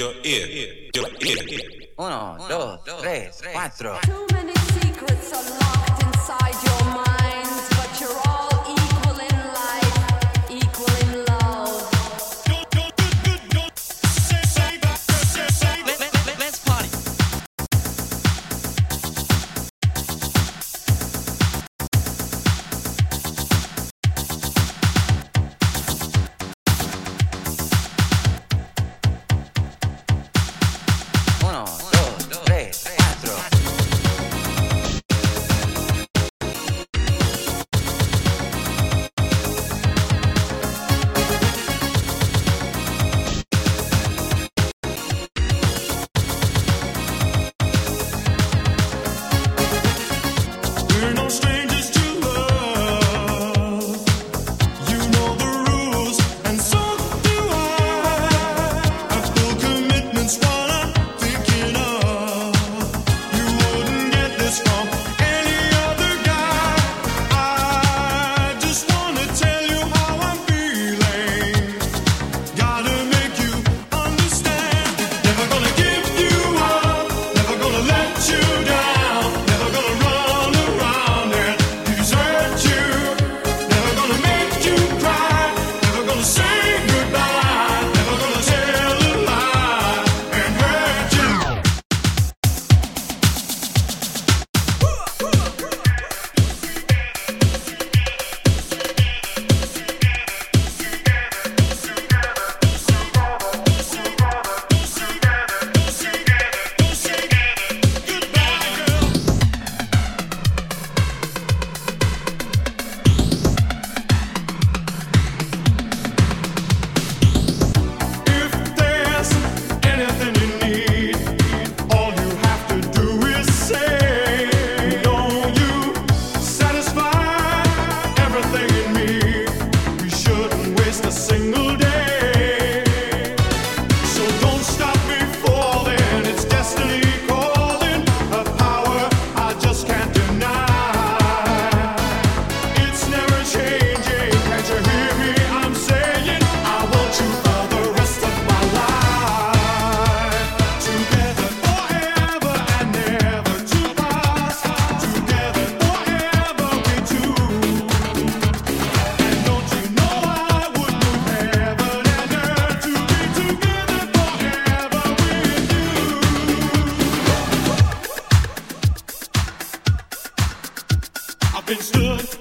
Yo, ir, yo, ir. Uno, dos, tres, cuatro. Too many secrets are locked inside your good.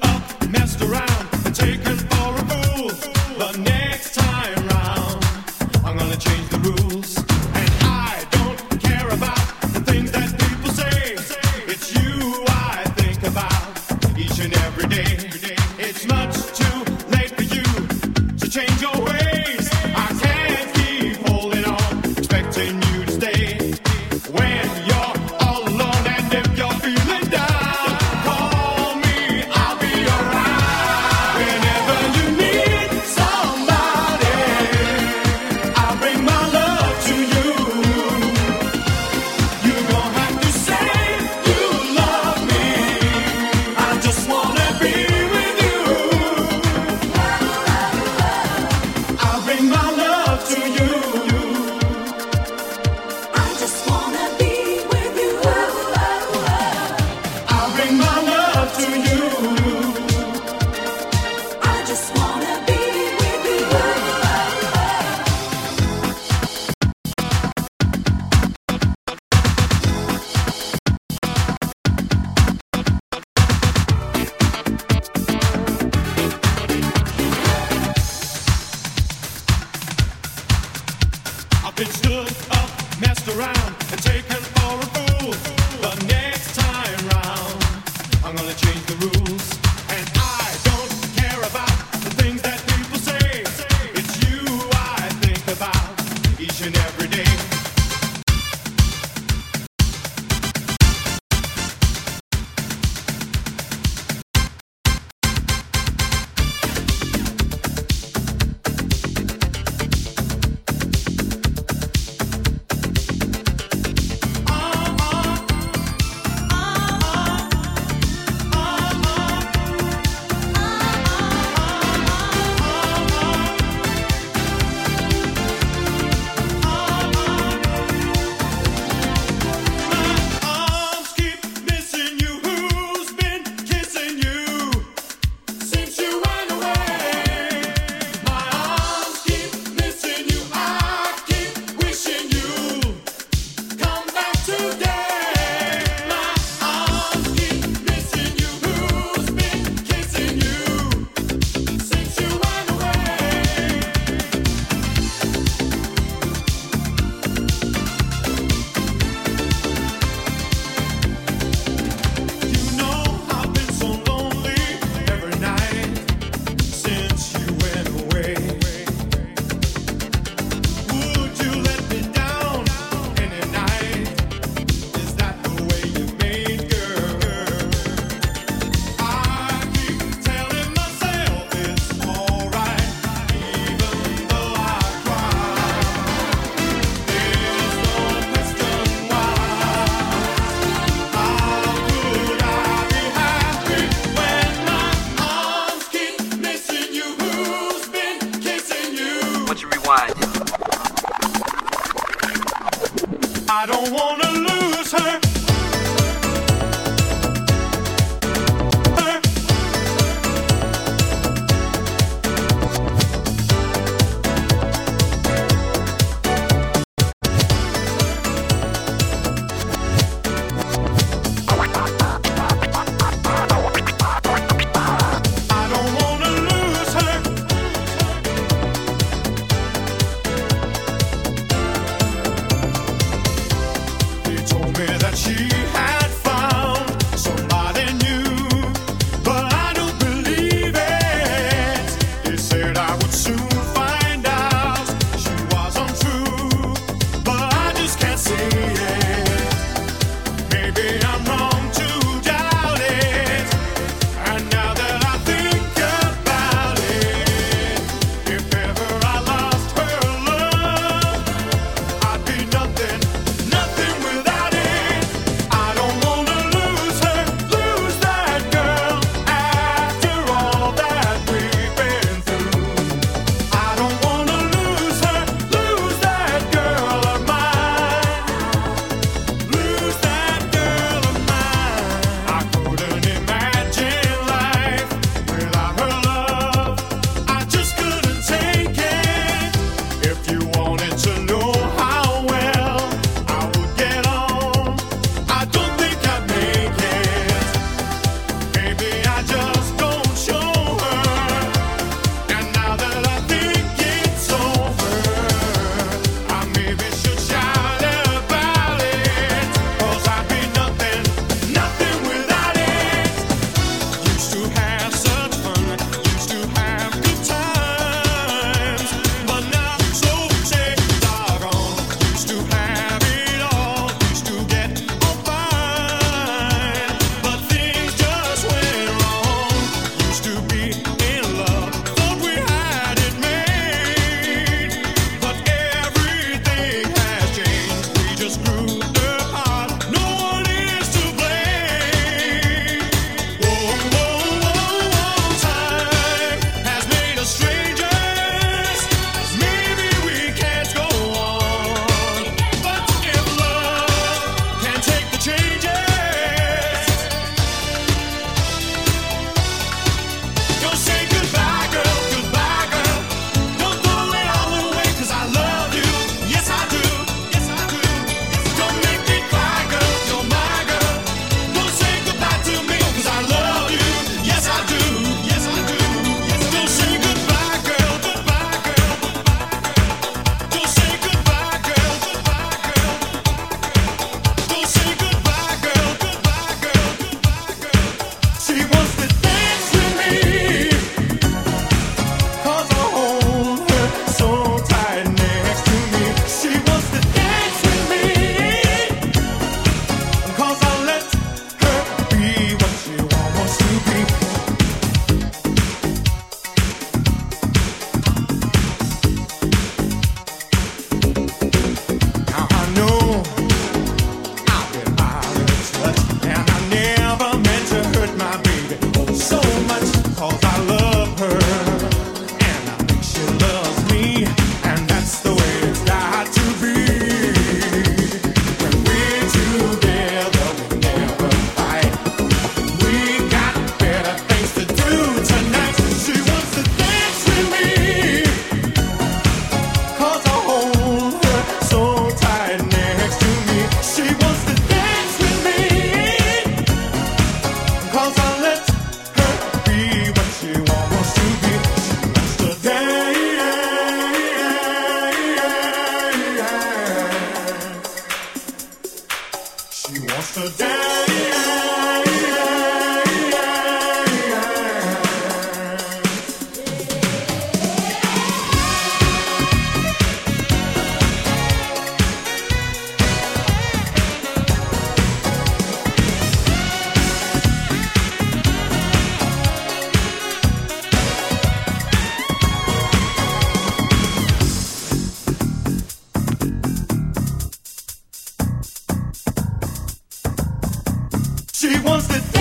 She wants to